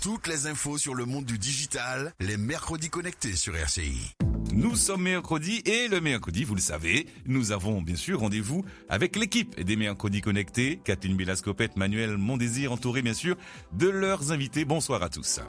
Toutes les infos sur le monde du digital, les mercredis connectés sur RCI. Nous sommes mercredi et le mercredi, vous le savez, nous avons bien sûr rendez-vous avec l'équipe des mercredis connectés, Kathleen Bélascopette, Manuel Mondésir, entouré bien sûr de leurs invités. Bonsoir à tous.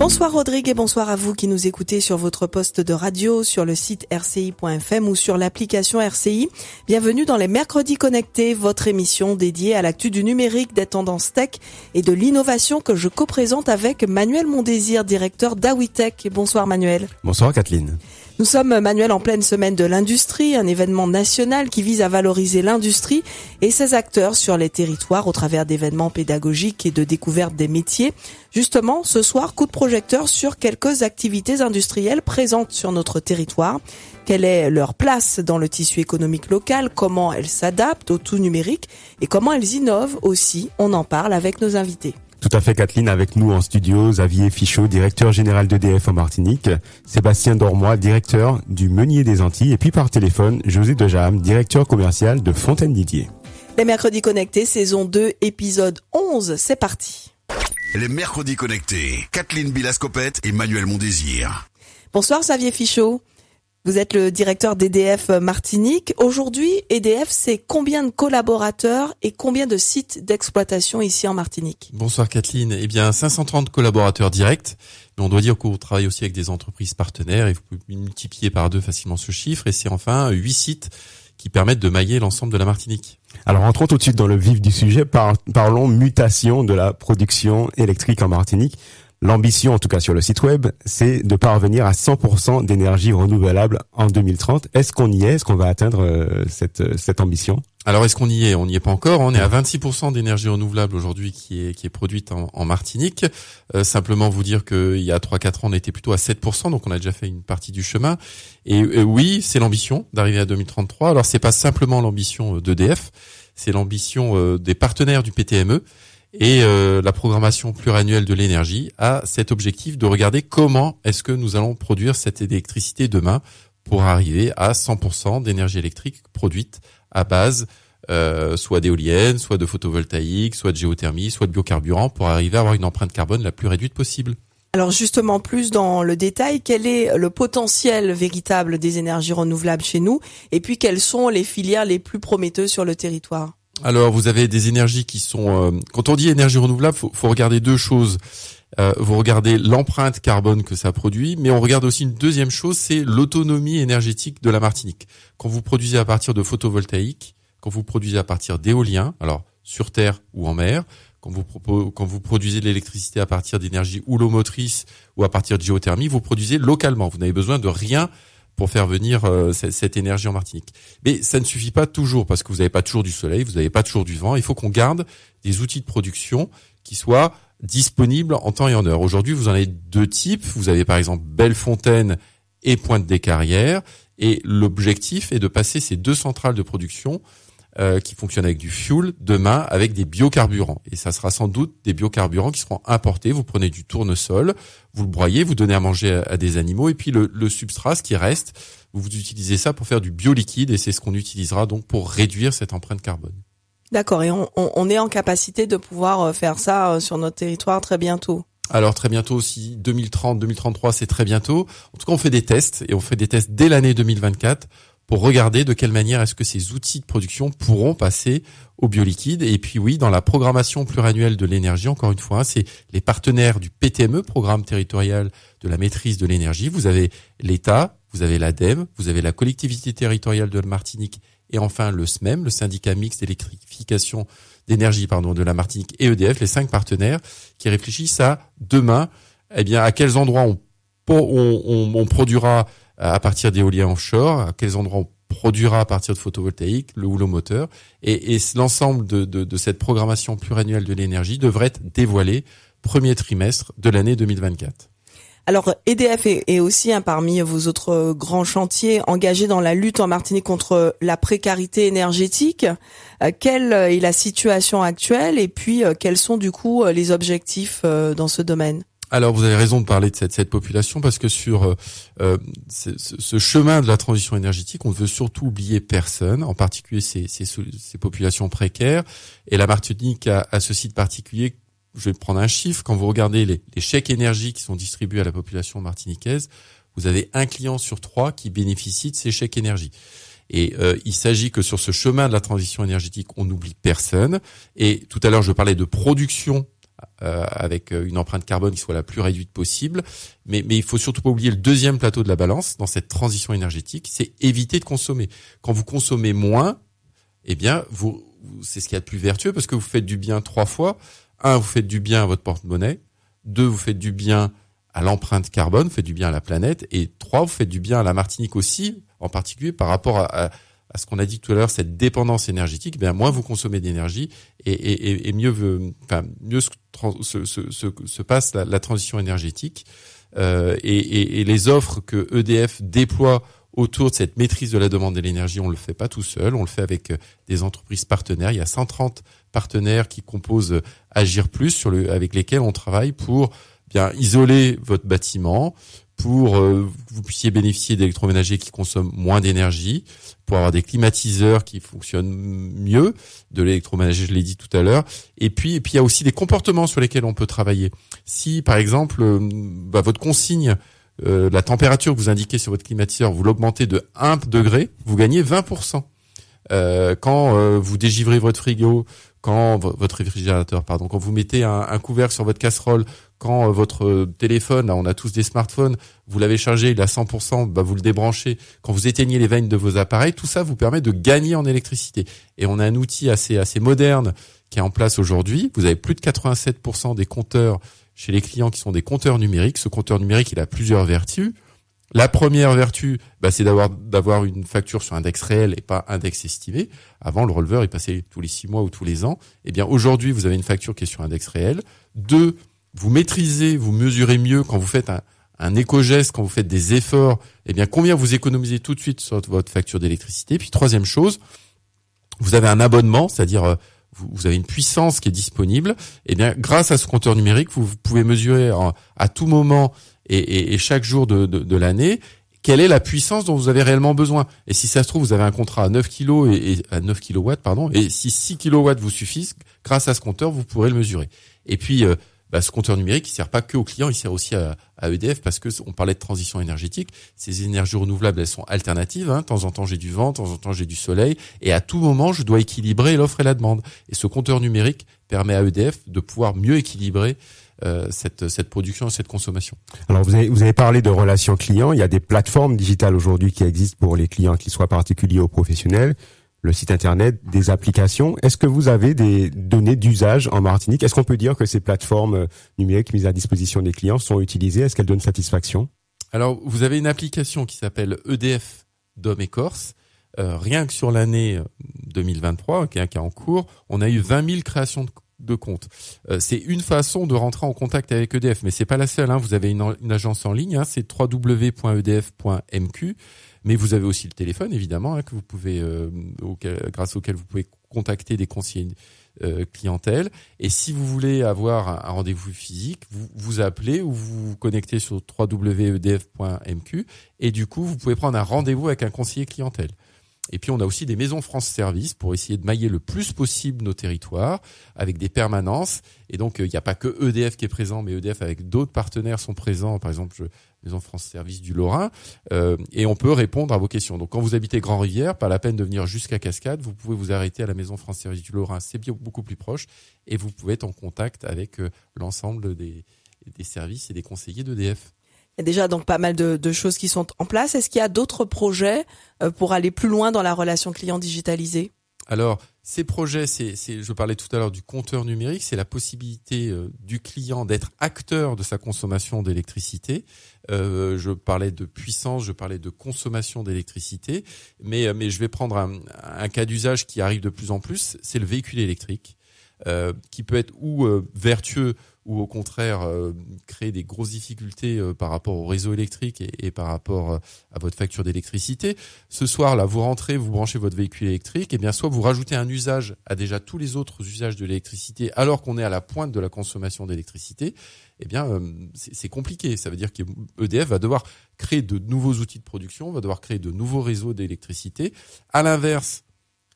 Bonsoir Rodrigue et bonsoir à vous qui nous écoutez sur votre poste de radio, sur le site rci.fm ou sur l'application RCI. Bienvenue dans les Mercredis Connectés, votre émission dédiée à l'actu du numérique, des tendances tech et de l'innovation que je co-présente avec Manuel Mondésir, directeur d'Awitech. Bonsoir Manuel. Bonsoir Kathleen. Nous sommes, Manuel, en pleine semaine de l'industrie, un événement national qui vise à valoriser l'industrie et ses acteurs sur les territoires au travers d'événements pédagogiques et de découverte des métiers. Justement, ce soir, coup de projecteur sur quelques activités industrielles présentes sur notre territoire. Quelle est leur place dans le tissu économique local? Comment elles s'adaptent au tout numérique? Et comment elles innovent aussi? On en parle avec nos invités. Tout à fait, Kathleen, avec nous en studio, Xavier Fichot, directeur général d'EDF en Martinique, Sébastien Dormois, directeur du Meunier des Antilles, et puis par téléphone, José Dejam, directeur commercial de Fontaine Didier. Les mercredis connectés, saison 2, épisode 11, c'est parti. Les mercredis connectés, Kathleen Bilascopette et Manuel Mondésir. Bonsoir Xavier Fichot. Vous êtes le directeur d'EDF Martinique. Aujourd'hui, EDF, c'est combien de collaborateurs et combien de sites d'exploitation ici en Martinique? Bonsoir Kathleen. Eh bien, 530 collaborateurs directs. Mais on doit dire qu'on travaille aussi avec des entreprises partenaires et vous pouvez multiplier par deux facilement ce chiffre. Et c'est enfin 8 sites qui permettent de mailler l'ensemble de la Martinique. Alors entrons tout de suite dans le vif du sujet. parlons mutation de la production électrique en Martinique. L'ambition, en tout cas sur le site web, c'est de parvenir à 100% d'énergie renouvelable en 2030. Est-ce qu'on y est? Est-ce qu'on va atteindre euh, cette, cette ambition? Alors est-ce qu'on y est? On n'y est pas encore. On est à 26% d'énergie renouvelable aujourd'hui qui est qui est produite en, Martinique. Euh, simplement vous dire qu'il y a 3-4 ans on était plutôt à 7%, donc on a déjà fait une partie du chemin. Et euh, oui, c'est l'ambition d'arriver à 2033. Alors c'est pas simplement l'ambition d'EDF, c'est l'ambition des partenaires du PTME et euh, la programmation pluriannuelle de l'énergie a cet objectif de regarder comment est-ce que nous allons produire cette électricité demain pour arriver à 100% d'énergie électrique produite à base euh, soit d'éoliennes, soit de photovoltaïque, soit de géothermie, soit de biocarburant pour arriver à avoir une empreinte carbone la plus réduite possible. Alors justement, plus dans le détail, quel est le potentiel véritable des énergies renouvelables chez nous et puis quelles sont les filières les plus prometteuses sur le territoire? Alors, vous avez des énergies qui sont. Euh, quand on dit énergie renouvelable, faut, faut regarder deux choses. Euh, vous regardez l'empreinte carbone que ça produit, mais on regarde aussi une deuxième chose, c'est l'autonomie énergétique de la Martinique. Quand vous produisez à partir de photovoltaïque, quand vous produisez à partir d'éolien, alors sur terre ou en mer, quand vous, quand vous produisez de l'électricité à partir d'énergie houlomotrice ou à partir de géothermie, vous produisez localement. Vous n'avez besoin de rien pour faire venir euh, cette, énergie en Martinique. Mais ça ne suffit pas toujours parce que vous n'avez pas toujours du soleil, vous n'avez pas toujours du vent. Il faut qu'on garde des outils de production qui soient disponibles en temps et en heure. Aujourd'hui, vous en avez deux types. Vous avez par exemple Bellefontaine et Pointe des Carrières. Et l'objectif est de passer ces deux centrales de production euh, qui fonctionnent avec du fuel demain avec des biocarburants. Et ça sera sans doute des biocarburants qui seront importés. Vous prenez du tournesol, vous le broyez, vous donnez à manger à, des animaux, et puis le, le, substrat, ce qui reste, vous utilisez ça pour faire du bioliquide, et c'est ce qu'on utilisera donc pour réduire cette empreinte carbone. D'accord, et on, on, on est en capacité de pouvoir euh, faire ça euh, sur notre territoire très bientôt? Alors très bientôt aussi, 2030, 2033, c'est très bientôt. En tout cas, on fait des tests et on fait des tests dès l'année 2024 pour regarder de quelle manière est-ce que ces outils de production pourront passer au bioliquide. Et puis oui, dans la programmation pluriannuelle de l'énergie, encore une fois, c'est les partenaires du PTME, Programme territorial de la maîtrise de l'énergie. Vous avez l'État, vous avez l'ADEME, vous avez la collectivité territoriale de la Martinique et enfin le SMEM, le syndicat mixte d'électrification d'énergie pardon de la Martinique et EDF, les cinq partenaires qui réfléchissent à demain, eh bien à quels endroits on produira à partir d'éolien offshore, à quels endroits on produira à partir de photovoltaïque, le houlomoteur, et, et l'ensemble de, cette programmation pluriannuelle de l'énergie devrait être dévoilé premier trimestre de l'année 2024. Alors EDF est, aussi un parmi vos autres grands chantiers engagés dans la lutte en Martinique contre la précarité énergétique. Euh, quelle est la situation actuelle et puis euh, quels sont du coup les objectifs euh, dans ce domaine? Alors vous avez raison de parler de cette, cette population parce que sur euh, euh ce, chemin de la transition énergétique, on ne veut surtout oublier personne, en particulier ces, ces, ces populations précaires. Et la Martinique a, a ce site particulier. Je vais prendre un chiffre. Quand vous regardez les, les chèques énergie qui sont distribués à la population martiniquaise, vous avez un client sur trois qui bénéficie de ces chèques énergie. Et euh, il s'agit que sur ce chemin de la transition énergétique, on n'oublie personne. Et tout à l'heure, je parlais de production euh, avec une empreinte carbone qui soit la plus réduite possible. Mais, mais il faut surtout pas oublier le deuxième plateau de la balance dans cette transition énergétique, c'est éviter de consommer. Quand vous consommez moins, eh bien, vous, c'est ce qu'il y a de plus vertueux parce que vous faites du bien trois fois. Un, vous faites du bien à votre porte-monnaie. Deux, vous faites du bien à l'empreinte carbone, faites du bien à la planète. Et trois, vous faites du bien à la Martinique aussi, en particulier par rapport à, à, ce qu'on a dit tout à l'heure, cette dépendance énergétique. Bien, moins vous consommez d'énergie et, mieux, se, se, se, se passe la, transition énergétique. Euh, et, les offres que EDF déploie autour de cette maîtrise de la demande de l'énergie, on le fait pas tout seul, on le fait avec des entreprises partenaires. Il y a 130 partenaires qui composent Agir Plus, avec lesquels on travaille pour bien isoler votre bâtiment pour euh, que vous puissiez bénéficier d'électroménagers qui consomment moins d'énergie, pour avoir des climatiseurs qui fonctionnent mieux, de l'électroménager, je l'ai dit tout à l'heure. Et puis, et puis il y a aussi des comportements sur lesquels on peut travailler. Si, par exemple, euh, bah, votre consigne, euh, la température que vous indiquez sur votre climatiseur, vous l'augmentez de 1 degré, vous gagnez 20%. quand vous dégivrez votre frigo, quand votre réfrigérateur, pardon, quand vous mettez un, un couvercle sur votre casserole, quand euh, votre téléphone, là, on a tous des smartphones, vous l'avez chargé, il est à 100%, bah, vous le débranchez. Quand vous éteignez les veines de vos appareils, tout ça vous permet de gagner en électricité. Et on a un outil assez assez moderne qui est en place aujourd'hui. Vous avez plus de 87% des compteurs chez les clients qui sont des compteurs numériques. Ce compteur numérique, il a plusieurs vertus. La première vertu, bah, c'est d'avoir d'avoir une facture sur index réel et pas index estimé. Avant, le releveur, il passait tous les six mois ou tous les ans. Eh bien, aujourd'hui, vous avez une facture qui est sur index réel. Deux, vous maîtrisez, vous mesurez mieux quand vous faites un, un éco-geste, quand vous faites des efforts, eh bien, combien vous économisez tout de suite sur votre facture d'électricité. Puis, troisième chose, vous avez un abonnement, c'est-à-dire euh, vous, avez une puissance qui est disponible. Eh bien, grâce à ce compteur numérique, vous, pouvez mesurer à tout moment et, et, chaque jour de, de, de l'année, quelle est la puissance dont vous avez réellement besoin. Et si ça se trouve, vous avez un contrat à 9 kg et, à 9 kW, pardon, et si 6 kW vous suffisent, grâce à ce compteur, vous pourrez le mesurer. Et puis, euh, bah, ce compteur numérique, il sert pas que aux clients, il sert aussi à, EDF parce que on parlait de transition énergétique. Ces énergies renouvelables, elles sont alternatives. Hein. De temps en temps, j'ai du vent, de temps en temps, j'ai du soleil, et à tout moment, je dois équilibrer l'offre et la demande. Et ce compteur numérique permet à EDF de pouvoir mieux équilibrer euh, cette, cette production et cette consommation. Alors vous avez, vous avez parlé de relations clients. Il y a des plateformes digitales aujourd'hui qui existent pour les clients, qu'ils soient particuliers ou professionnels. Le site internet, des applications. Est-ce que vous avez des données d'usage en Martinique? Est-ce qu'on peut dire que ces plateformes euh, numériques mises à disposition des clients sont utilisées? Est-ce qu'elles donnent satisfaction? Alors vous avez une application qui s'appelle EDF Dom et Corse. Euh, rien que sur l'année 2023, qui est en cours, on a eu 20 000 créations de de compte. Euh, c'est une façon de rentrer en contact avec EDF, mais c'est pas la seule. Hein. Vous avez une, agence en ligne, hein, c'est www.edf.mq, mais vous avez aussi le téléphone évidemment hein, que vous pouvez, euh, grâce auquel vous pouvez contacter des conseillers euh, clientèle. Et si vous voulez avoir un, rendez-vous physique, vous vous appelez ou vous vous connectez sur www.edf.mq et du coup vous pouvez prendre un rendez-vous avec un conseiller clientèle. Et puis on a aussi des maisons France Service pour essayer de mailler le plus possible nos territoires avec des permanences. Et donc euh, il n'y a pas que EDF qui est présent, mais EDF avec d'autres partenaires sont présents. Par exemple, Maison France Service du Lorrain, euh, et on peut répondre à vos questions. Donc quand vous habitez Grand Rivière, pas la peine de venir jusqu'à Cascade, vous pouvez vous arrêter à la Maison France Service du Lorrain, c'est beaucoup plus proche, et vous pouvez être en contact avec euh, l'ensemble des, des services et des conseillers d'EDF. Y a déjà donc pas mal de, choses qui sont en place. Est-ce qu'il y a d'autres projets euh, pour aller plus loin dans la relation client digitalisée? Alors, ces projets, je parlais tout à l'heure du compteur numérique, c'est la possibilité euh, du client d'être acteur de sa consommation d'électricité. Euh, je parlais de puissance, je parlais de consommation d'électricité, mais, je vais prendre un, un cas d'usage qui arrive de plus en plus, c'est le véhicule électrique, qui peut être ou vertueux ou au contraire euh, créer des grosses difficultés euh, par rapport au réseau électrique et, par rapport euh, à votre facture d'électricité. Ce soir, là, vous rentrez, vous branchez votre véhicule électrique, et bien soit vous rajoutez un usage à déjà tous les autres usages de l'électricité, alors qu'on est à la pointe de la consommation d'électricité. Eh bien, c'est compliqué. Ça veut dire qu'EDF va devoir créer de nouveaux outils de production, va devoir créer de nouveaux réseaux d'électricité. À l'inverse,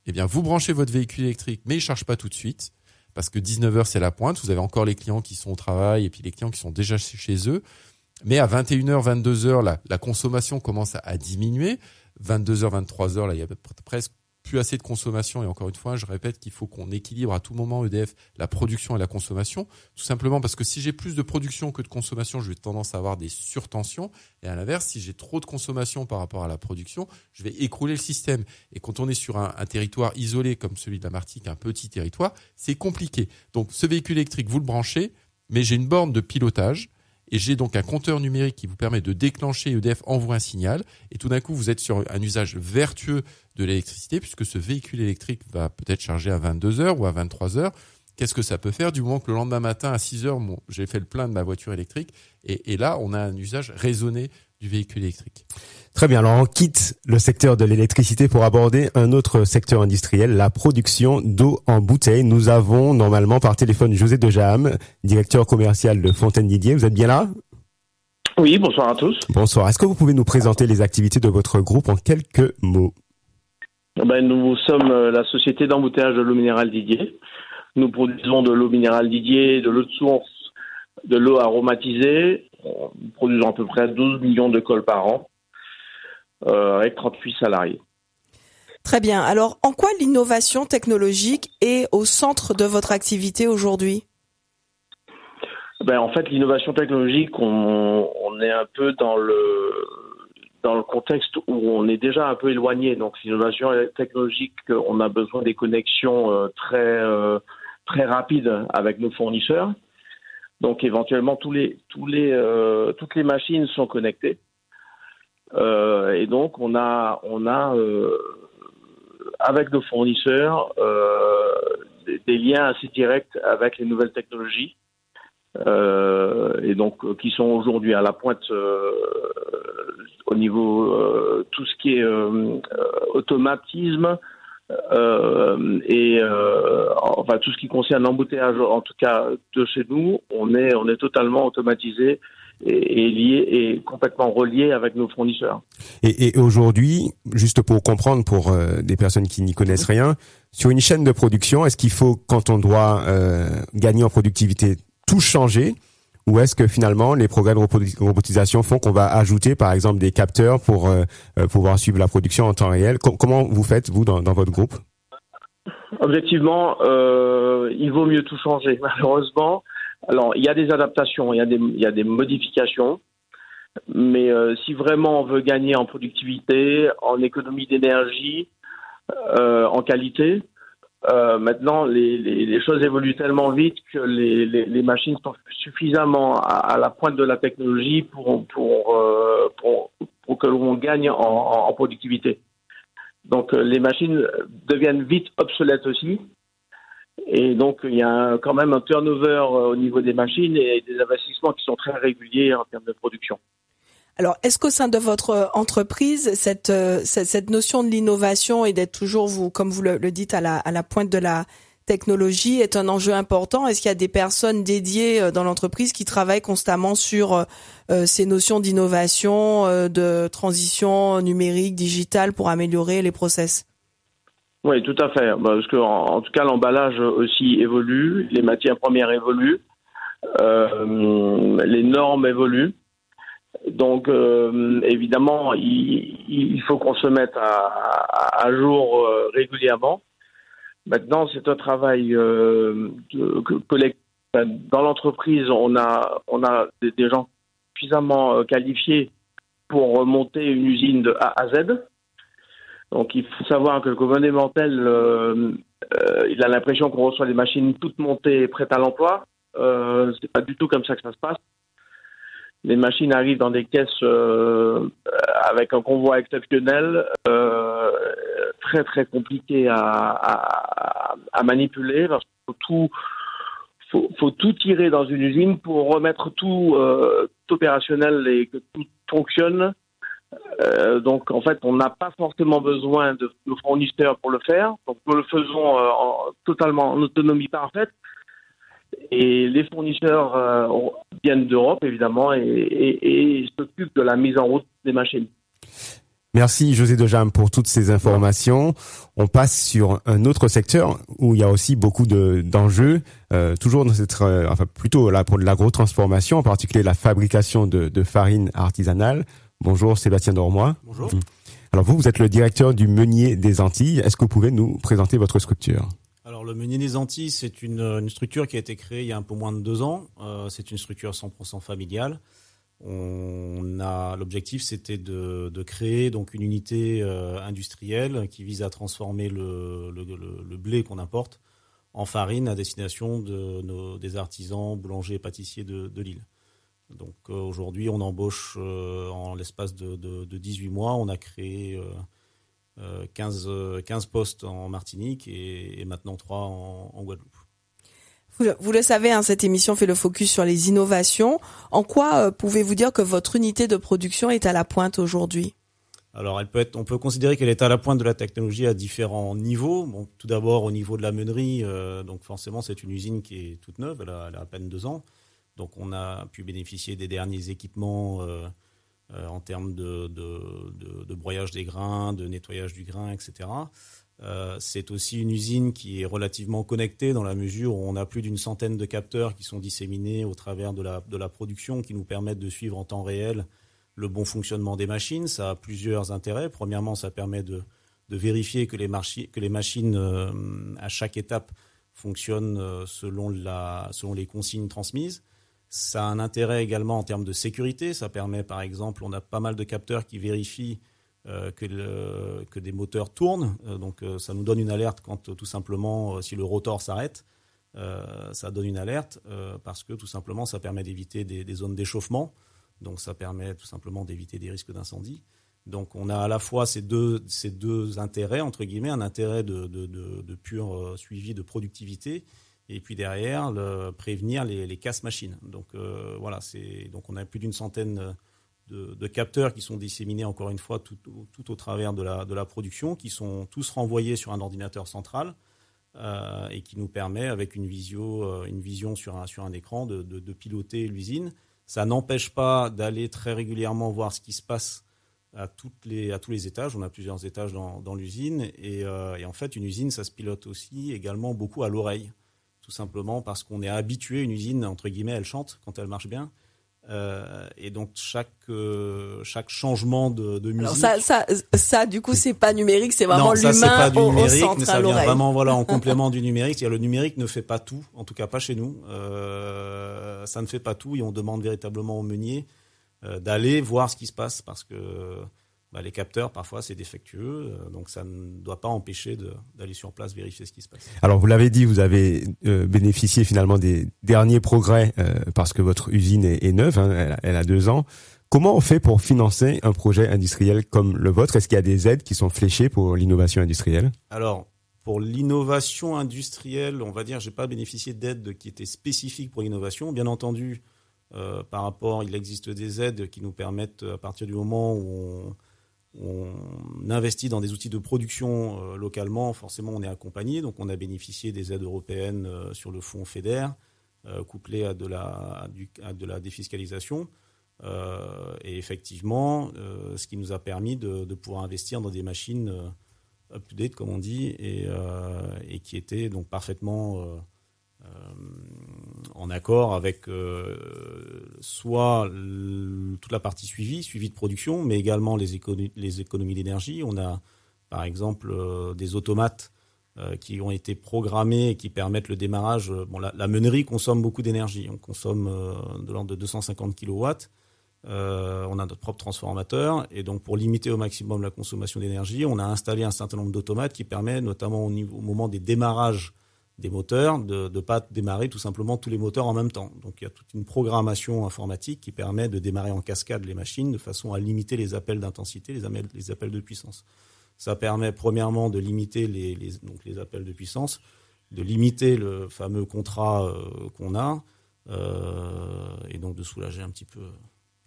eh bien, vous branchez votre véhicule électrique, mais il charge pas tout de suite parce que 19h c'est la pointe, vous avez encore les clients qui sont au travail et puis les clients qui sont déjà chez eux. Mais à 21h, 22h, la, la consommation commence à, à diminuer. 22h, 23h, là, il y a presque plus assez de consommation. Et encore une fois, je répète qu'il faut qu'on équilibre à tout moment EDF la production et la consommation, tout simplement parce que si j'ai plus de production que de consommation, je vais tendance à avoir des surtensions. Et à l'inverse, si j'ai trop de consommation par rapport à la production, je vais écrouler le système. Et quand on est sur un, territoire isolé comme celui de la un petit territoire, c'est compliqué. Donc ce véhicule électrique, vous le branchez, mais j'ai une borne de pilotage et j'ai donc un compteur numérique qui vous permet de déclencher EDF envoie un signal et tout d'un coup vous êtes sur un usage vertueux de l'électricité puisque ce véhicule électrique va peut-être charger à 22 heures ou à 23 heures. Qu'est-ce que ça peut faire du moment que le lendemain matin à 6 heures, j'ai fait le plein de ma voiture électrique et, et là on a un usage raisonné du véhicule électrique. Très bien, alors on quitte le secteur de l'électricité pour aborder un autre secteur industriel, la production d'eau en bouteille. Nous avons normalement par téléphone José de directeur commercial de Fontaine Didier. Vous êtes bien là? Oui, bonsoir à tous. Bonsoir. Est-ce que vous pouvez nous présenter les activités de votre groupe en quelques mots? Ben, Nous sommes euh, la société d'embouteillage de l'eau minérale Didier. Nous produisons de l'eau minérale Didier, de l'eau de source, de l'eau aromatisée. Nous produisons à peu près 12 millions de cols par an. Euh, avec 38 salariés. Très bien. Alors, en quoi l'innovation technologique est au centre de votre activité aujourd'hui? Ben, En fait, l'innovation technologique, on, est un peu dans le, dans le contexte où on est déjà un peu éloigné. Donc, l'innovation technologique, on a besoin des connexions euh, très, euh, très rapides avec nos fournisseurs. Donc, éventuellement, tous les, tous les, toutes les machines sont connectées. Euh, et donc, on a, on a euh, avec nos fournisseurs euh, des, liens assez directs avec les nouvelles technologies. et donc qui sont aujourd'hui à la pointe au niveau tout ce qui est automatisme et enfin tout ce qui concerne l'embouteillage en tout cas de chez nous on est on est totalement automatisé est, lié et complètement relié avec nos fournisseurs. Et, et aujourd'hui, juste pour comprendre pour euh, des personnes qui n'y connaissent rien, sur une chaîne de production, est-ce qu'il faut quand on doit euh, gagner en productivité tout changer ou est-ce que finalement les progrès de robotisation font qu'on va ajouter par exemple des capteurs pour euh, pouvoir suivre la production en temps réel? Comment vous faites vous dans, votre groupe? Objectivement, euh, il vaut mieux tout changer. Malheureusement, alors, il y a des adaptations, il y a des, modifications, mais euh, si vraiment on veut gagner en productivité, en économie d'énergie, euh, en qualité, euh, maintenant les, choses évoluent tellement vite que les, machines sont suffisamment à, la pointe de la technologie pour, pour, euh, pour, que l'on gagne en, productivité. Donc les machines deviennent vite obsolètes aussi. Et donc, il y a quand même un turnover euh, au niveau des machines et des investissements qui sont très réguliers en termes de production. Alors, est-ce qu'au sein de votre entreprise, cette, euh, cette, notion de l'innovation et d'être toujours, vous, comme vous le, dites, à la, pointe de la technologie est un enjeu important? Est-ce qu'il y a des personnes dédiées euh, dans l'entreprise qui travaillent constamment sur ces notions d'innovation, de transition numérique, digitale pour améliorer les process? Oui, tout à fait. Bah, parce que en, tout cas, l'emballage aussi évolue, les matières premières évoluent, euh, les normes évoluent. Donc, euh, évidemment, il, faut qu'on se mette à, jour euh, régulièrement. Maintenant, c'est un travail collectif. Dans l'entreprise, on a, on a des, gens suffisamment qualifiés pour monter une usine de A à Z. Donc il faut savoir que le gouvernement euh, euh, il a l'impression qu'on reçoit des machines toutes montées, prêtes à l'emploi. Euh, c'est pas du tout comme ça que ça se passe. Les machines arrivent dans des caisses euh, avec un convoi exceptionnel, très très compliqué à, manipuler parce faut tout tirer dans une usine pour remettre tout, euh, opérationnel et que tout fonctionne. Euh, donc en fait, on n'a pas forcément besoin de, fournisseurs pour le faire. Donc nous le faisons euh, en, totalement en autonomie parfaite. Et les fournisseurs euh, viennent d'Europe évidemment et, et, et s'occupent de la mise en route des machines. Merci José Dejam pour toutes ces informations. On passe sur un autre secteur où il y a aussi beaucoup de d'enjeux, euh, toujours dans cette, euh, enfin plutôt là pour de l'agro-transformation, en particulier la fabrication de, de farine artisanale. Bonjour Sébastien Dormois. Bonjour. Alors vous, vous êtes le directeur du Meunier des Antilles. Est-ce que vous pouvez nous présenter votre structure? Le Meunier des Antilles, c'est une, structure qui a été créée il y a un peu moins de deux ans. Euh, c'est une structure 100% familiale. On a l'objectif, c'était de, créer donc une unité euh, industrielle qui vise à transformer le, blé qu'on importe en farine à destination des artisans boulangers et pâtissiers de, de l'île. Donc euh, aujourd'hui, on embauche en l'espace de, de, 18 mois, on a créé 15, 15 postes en Martinique et, et maintenant 3 en, en Guadeloupe. Vous, le savez, hein, cette émission fait le focus sur les innovations. En quoi euh, pouvez-vous dire que votre unité de production est à la pointe aujourd'hui? Alors, elle peut être, on peut considérer qu'elle est à la pointe de la technologie à différents niveaux. Bon, tout d'abord au niveau de la meunerie, euh, donc forcément c'est une usine qui est toute neuve, elle a, elle a, à peine deux ans, donc on a pu bénéficier des derniers équipements euh, euh en termes de, broyage des grains, de nettoyage du grain, etc. Euh, c'est aussi une usine qui est relativement connectée dans la mesure où on a plus d'une centaine de capteurs qui sont disséminés au travers de la, production qui nous permettent de suivre en temps réel le bon fonctionnement des machines. Ça a plusieurs intérêts. Premièrement, ça permet de, vérifier que les, machines euh, à chaque étape fonctionnent selon les consignes transmises. Ça a un intérêt également en termes de sécurité. Ça permet, par exemple, on a pas mal de capteurs qui vérifient euh, que, que, des moteurs tournent. Euh, donc euh, ça nous donne une alerte quand tout simplement si le rotor s'arrête. ça donne une alerte parce que tout simplement ça permet d'éviter des, zones d'échauffement. Donc ça permet tout simplement d'éviter des risques d'incendie. Donc on a à la fois ces deux, ces deux intérêts, entre guillemets, un intérêt de, de, de pur suivi de productivité, et puis derrière, prévenir les, les casse-machines. Donc euh, voilà, c'est donc on a plus d'une centaine de, capteurs qui sont disséminés encore une fois tout, au travers de la, production, qui sont tous renvoyés sur un ordinateur central euh, et qui nous permet, avec une, visio, euh, une vision sur un, écran, de, piloter l'usine. Ça n'empêche pas d'aller très régulièrement voir ce qui se passe à, tous les étages. On a plusieurs étages dans, l'usine et, en fait, une usine, ça se pilote aussi également beaucoup à l'oreille, tout simplement parce qu'on est habitué. Une usine, entre guillemets, elle chante quand elle marche bien. Euh, et donc chaque euh, chaque changement de, de musique. Alors ça ça ça du coup c'est pas numérique, c'est vraiment l'humain au, au centre mais ça vient vraiment voilà en complément du numérique. Le numérique ne fait pas tout, en tout cas pas chez nous. Euh, ça ne fait pas tout et on demande véritablement au meunier euh, d'aller voir ce qui se passe parce que bah, les capteurs, parfois, c'est défectueux, euh, donc ça ne doit pas empêcher d'aller sur place vérifier ce qui se passe. Alors, vous l'avez dit, vous avez euh, bénéficié finalement des derniers progrès euh, parce que votre usine est, est neuve, hein, elle, elle, a deux ans. Comment on fait pour financer un projet industriel comme le vôtre? Est-ce qu'il y a des aides qui sont fléchées pour l'innovation industrielle? Alors, pour l'innovation industrielle, on va dire, j'ai pas bénéficié d'aides qui étaient spécifiques pour l'innovation. Bien entendu, euh, par rapport, il existe des aides qui nous permettent, à partir du moment où on on investit dans des outils de production euh, localement, forcément on est accompagné. Donc on a bénéficié des aides européennes euh, sur le fonds FEDER, euh, couplé à de la, défiscalisation. Et effectivement, ce qui nous a permis de, pouvoir investir dans des machines up-to-date, comme on dit, et, qui étaient donc parfaitement en accord avec euh, soit toute la partie suivi, suivi de production, mais également les, économies, d'énergie. On a par exemple euh, des automates euh, qui ont été programmés et qui permettent le démarrage. Bon, la, meunerie consomme beaucoup d'énergie. On consomme de l'ordre de 250 kW. on a notre propre transformateur et donc pour limiter au maximum la consommation d'énergie, on a installé un certain nombre d'automates qui permet notamment au moment des démarrages des moteurs, de ne pas démarrer tout simplement tous les moteurs en même temps. Donc il y a toute une programmation informatique qui permet de démarrer en cascade les machines de façon à limiter les appels d'intensité, les, appels de puissance. Ça permet premièrement de limiter les, appels de puissance, de limiter le fameux contrat qu'on a et donc de soulager un petit peu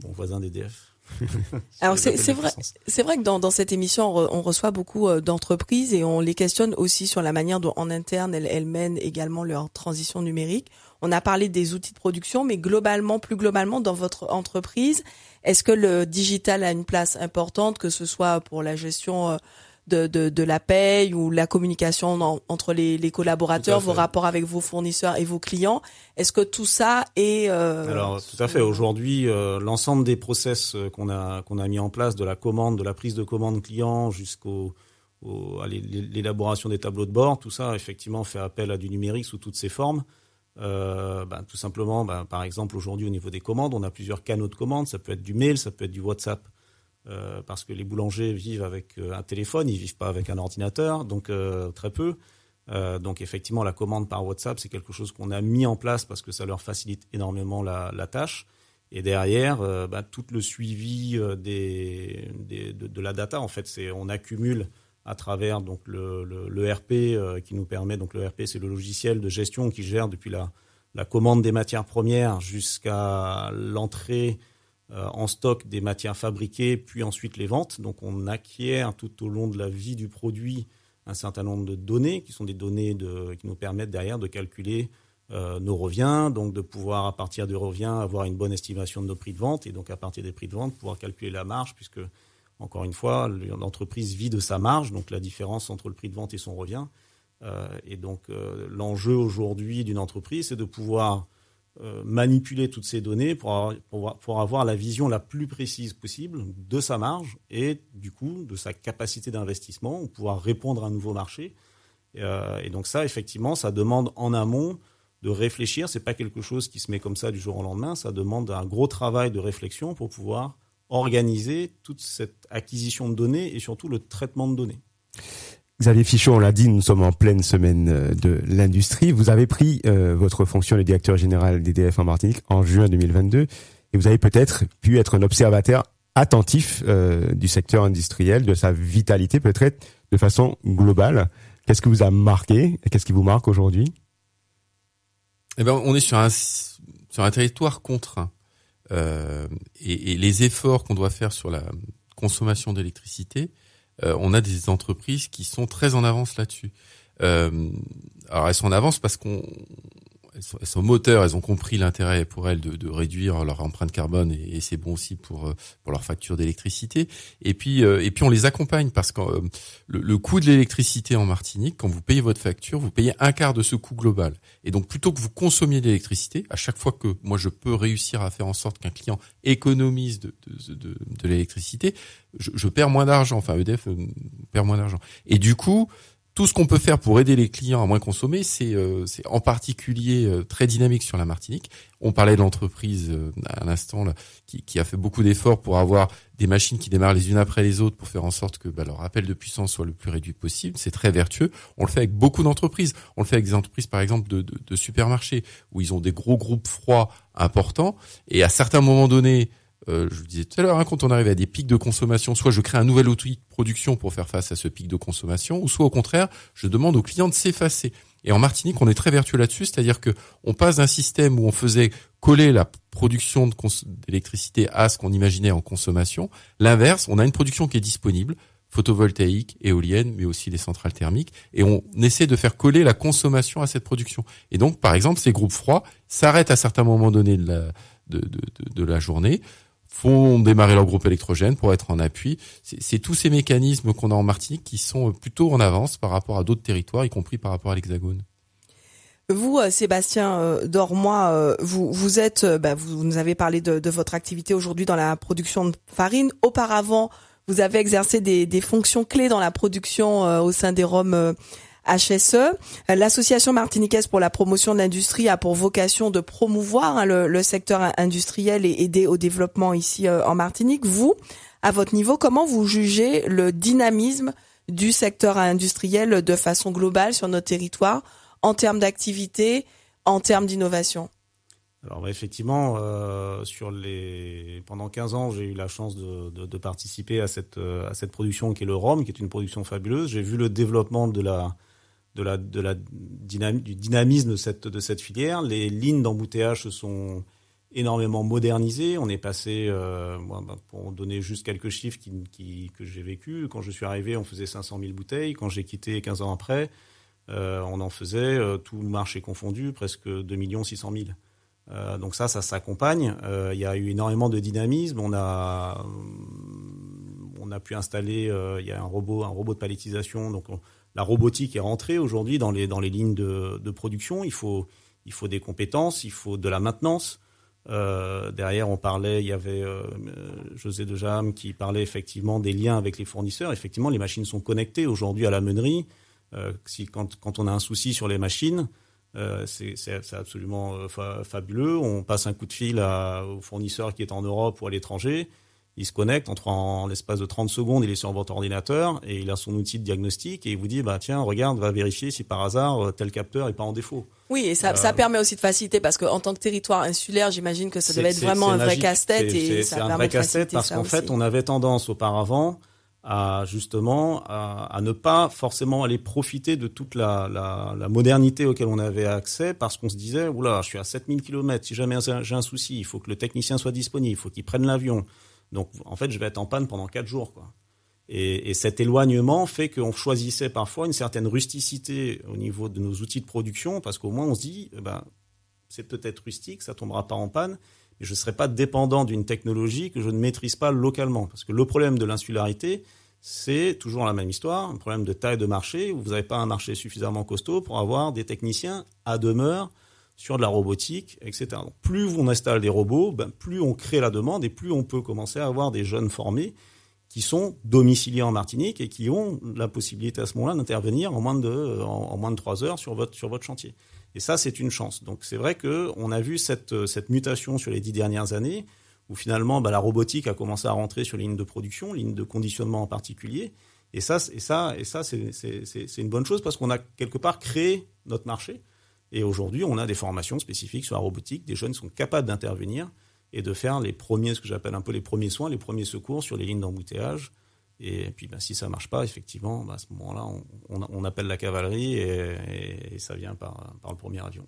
mon voisin d'EDF. Alors c'est vrai, c'est vrai que dans, dans cette émission on, reçoit beaucoup d'entreprises et on les questionne aussi sur la manière dont en interne elles, elles mènent également leur transition numérique. On a parlé des outils de production, mais globalement, plus globalement, dans votre entreprise, est-ce que le digital a une place importante, que ce soit pour la gestion euh, de, de, de la paye ou la communication entre les, les collaborateurs, vos rapports avec vos fournisseurs et vos clients Est-ce que tout ça est euh, Alors tout à fait. Aujourd'hui, euh, l'ensemble des process qu'on a qu'on a mis en place, de la commande, de la prise de commande client jusqu'au l'élaboration des tableaux de bord, tout ça effectivement fait appel à du numérique sous toutes ses formes. Euh, ben, tout simplement, ben, par exemple, aujourd'hui au niveau des commandes, on a plusieurs canaux de commandes. Ça peut être du mail, ça peut être du WhatsApp, euh, parce que les boulangers vivent avec euh, un téléphone, ils vivent pas avec un ordinateur, donc euh, très peu. Donc effectivement, la commande par WhatsApp, c'est quelque chose qu'on a mis en place parce que ça leur facilite énormément la, tâche. Et derrière, ben, tout le suivi de, la data, en fait, c'est on accumule à travers donc le, RP qui nous permet donc le RP c'est le logiciel de gestion qui gère depuis la, commande des matières premières jusqu'à l'entrée en stock des matières fabriquées puis ensuite les ventes donc on acquiert tout au long de la vie du produit un certain nombre de données qui sont des données qui nous permettent derrière de calculer euh, nos reviens, donc de pouvoir à partir du revient avoir une bonne estimation de nos prix de vente et donc à partir des prix de vente pouvoir calculer la marge puisque encore une fois, l'entreprise vit de sa marge, donc la différence entre le prix de vente et son revient. Euh, et donc euh, l'enjeu aujourd'hui d'une entreprise, c'est de pouvoir euh, manipuler toutes ces données pour avoir, pour, pour avoir, la vision la plus précise possible de sa marge et du coup de sa capacité d'investissement, ou pouvoir répondre à un nouveau marché. Euh, et donc ça, effectivement, ça demande en amont de réfléchir. C'est pas quelque chose qui se met comme ça du jour au lendemain. Ça demande un gros travail de réflexion pour pouvoir organiser toute cette acquisition de données et surtout le traitement de données. Xavier Fichot, on l'a dit, nous sommes en pleine semaine euh, de l'industrie. Vous avez pris euh, votre fonction de directeur général d'EDF en Martinique en juin 2022 et vous avez peut-être pu être un observateur attentif euh, du secteur industriel, de sa vitalité peut-être de façon globale. Qu'est-ce qui vous a marqué qu'est-ce qui vous marque aujourd'hui? Eh ben, on est sur un sur un territoire contraint. Euh, et, et, les efforts qu'on doit faire sur la consommation d'électricité, on a des entreprises qui sont très en avance là-dessus. Euh, alors elles sont en avance parce qu'on elles sont, moteurs, elles ont compris l'intérêt pour elles de, de, réduire leur empreinte carbone et, et c'est bon aussi pour euh, pour leur facture d'électricité. Et puis euh, et puis on les accompagne parce que euh, le, le, coût de l'électricité en Martinique, quand vous payez votre facture, vous payez un quart de ce coût global. Et donc plutôt que vous consommiez de l'électricité, à chaque fois que moi je peux réussir à faire en sorte qu'un client économise de de, de, de l'électricité, je, je, perds moins d'argent. Enfin EDF perd moins d'argent. Et du coup tout ce qu'on peut faire pour aider les clients à moins consommer, c'est euh, en particulier euh, très dynamique sur la Martinique. On parlait de l'entreprise euh, à l'instant qui, a fait beaucoup d'efforts pour avoir des machines qui démarrent les unes après les autres pour faire en sorte que bah, leur appel de puissance soit le plus réduit possible. C'est très vertueux. On le fait avec beaucoup d'entreprises. On le fait avec des entreprises, par exemple, de, de, de supermarchés où ils ont des gros groupes froids importants et à certains moments donnés euh, je vous disais tout à l'heure, hein, quand on arrive à des pics de consommation, soit je crée un nouvel outil de production pour faire face à ce pic de consommation, ou soit au contraire, je demande au client de s'effacer. Et en Martinique, on est très vertueux là-dessus, c'est-à-dire que on passe d'un système où on faisait coller la production d'électricité à ce qu'on imaginait en consommation. L'inverse, on a une production qui est disponible, photovoltaïque, éolienne, mais aussi les centrales thermiques, et on essaie de faire coller la consommation à cette production. Et donc, par exemple, ces groupes froids s'arrêtent à certains moments donnés de, de la journée, font démarrer leur groupe électrogène pour être en appui. C'est tous ces mécanismes qu'on a en Martinique qui sont plutôt en avance par rapport à d'autres territoires, y compris par rapport à l'Hexagone. Vous, euh, Sébastien euh, Dormois, euh, vous, vous êtes, bah, vous nous avez parlé de, votre activité aujourd'hui dans la production de farine. Auparavant, vous avez exercé des, des fonctions clés dans la production au sein des Roms HSE. L'association martiniquaise pour la promotion de l'industrie a pour vocation de promouvoir hein, le, secteur industriel et aider au développement ici euh, en Martinique. Vous, à votre niveau, comment vous jugez le dynamisme du secteur industriel de façon globale sur notre territoire en termes d'activité, en termes d'innovation? Alors effectivement, euh, sur les pendant 15 ans, j'ai eu la chance de, participer à cette à cette production qui est le rhum, qui est une production fabuleuse. J'ai vu le développement de la de la, de la du dynamisme de cette, de cette filière. Les lignes d'embouteillage se sont énormément modernisées. On est passé, euh, bah, pour donner juste quelques chiffres qui, que j'ai vécu, quand je suis arrivé, on faisait 500 000 bouteilles. Quand j'ai quitté 15 ans après, euh, on en faisait, euh, tout marché confondu, presque 2 600 000. Euh, donc ça, ça s'accompagne. Euh, il y a eu énormément de dynamisme. On a, on a pu installer, il y a un robot, un robot de palettisation. Donc la robotique est rentrée aujourd'hui dans les dans les lignes de, de, production. Il faut il faut des compétences, il faut de la maintenance. Euh, derrière, on parlait, il y avait euh, José Dejam qui parlait effectivement des liens avec les fournisseurs. Effectivement, les machines sont connectées aujourd'hui à la meunerie. Euh, si, quand, on a un souci sur les machines, euh, c'est absolument euh, fabuleux. On passe un coup de fil au fournisseur qui est en Europe ou à l'étranger. Il se connecte, entre en, l'espace de 30 secondes, il est sur votre ordinateur et il a son outil de diagnostic et il vous dit bah tiens regarde va vérifier si par hasard tel capteur est pas en défaut. Oui et ça, ça permet aussi de faciliter parce qu'en tant que territoire insulaire j'imagine que ça devait être vraiment un vrai casse-tête et ça un vrai casse-tête parce qu'en fait on avait tendance auparavant à justement à, ne pas forcément aller profiter de toute la, la, la modernité auquel on avait accès parce qu'on se disait oula je suis à 7000 km si jamais j'ai un souci il faut que le technicien soit disponible il faut qu'il prenne l'avion donc en fait je vais être en panne pendant quatre jours quoi et, et cet éloignement fait qu'on choisissait parfois une certaine rusticité au niveau de nos outils de production parce qu'au moins on se dit eh ben c'est peut-être rustique ça tombera pas en panne et je ne serai pas dépendant d'une technologie que je ne maîtrise pas localement. Parce que le problème de l'insularité, c'est toujours la même histoire, un problème de taille de marché, où vous n'avez pas un marché suffisamment costaud pour avoir des techniciens à demeure sur de la robotique, etc. Plus on installe des robots, ben, plus on crée la demande et plus on peut commencer à avoir des jeunes formés qui sont domiciliés en Martinique et qui ont la possibilité à ce moment-là d'intervenir en moins de en, moins de trois heures sur votre sur votre chantier. Et ça, c'est une chance. Donc c'est vrai que on a vu cette cette mutation sur les dix dernières années où finalement bah, la robotique a commencé à rentrer sur les lignes de production, lignes de conditionnement en particulier. Et ça, et ça, et ça, c'est une bonne chose parce qu'on a quelque part créé notre marché. Et aujourd'hui, on a des formations spécifiques sur la robotique. Des jeunes sont capables d'intervenir et de faire les premiers, ce que j'appelle un peu les premiers soins, les premiers secours sur les lignes d'embouteillage. Et puis, ben, si ça marche pas, effectivement, ben, à ce moment-là, on, appelle la cavalerie et, ça vient par le premier avion.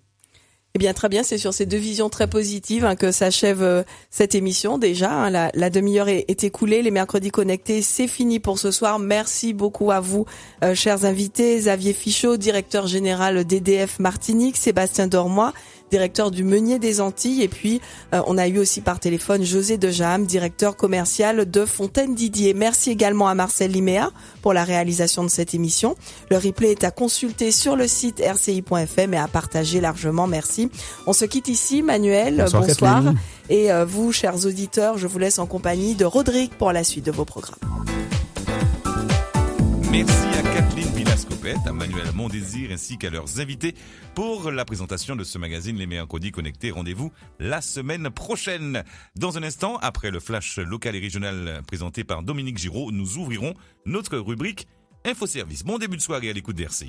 Eh bien, très bien. C'est sur ces deux visions très positives hein, que s'achève euh, cette émission. Déjà, hein, la, demi-heure est, est, écoulée. Les mercredis connectés, c'est fini pour ce soir. Merci beaucoup à vous, euh, chers invités. Xavier Fichot, directeur général d'EDF Martinique, Sébastien Dormois, directeur du Meunier des Antilles. Et puis, euh, on a eu aussi par téléphone José Dejam, directeur commercial de Fontaine Didier. Merci également à Marcel Liméa pour la réalisation de cette émission. Le replay est à consulter sur le site rci.fm et à partager largement. Merci. On se quitte ici. Manuel, bonsoir. Et euh, vous, chers auditeurs, je vous laisse en compagnie de Rodrigue pour la suite de vos programmes. Merci à Kathleen Villascopette, à Manuel Mondésir ainsi qu'à leurs invités pour la présentation de ce magazine Les Mercredis Connectés. Rendez-vous la semaine prochaine. Dans un instant, après le flash local et régional présenté par Dominique Giraud, nous ouvrirons notre rubrique Infoservice. Bon début de soirée à l'écoute d'RCI.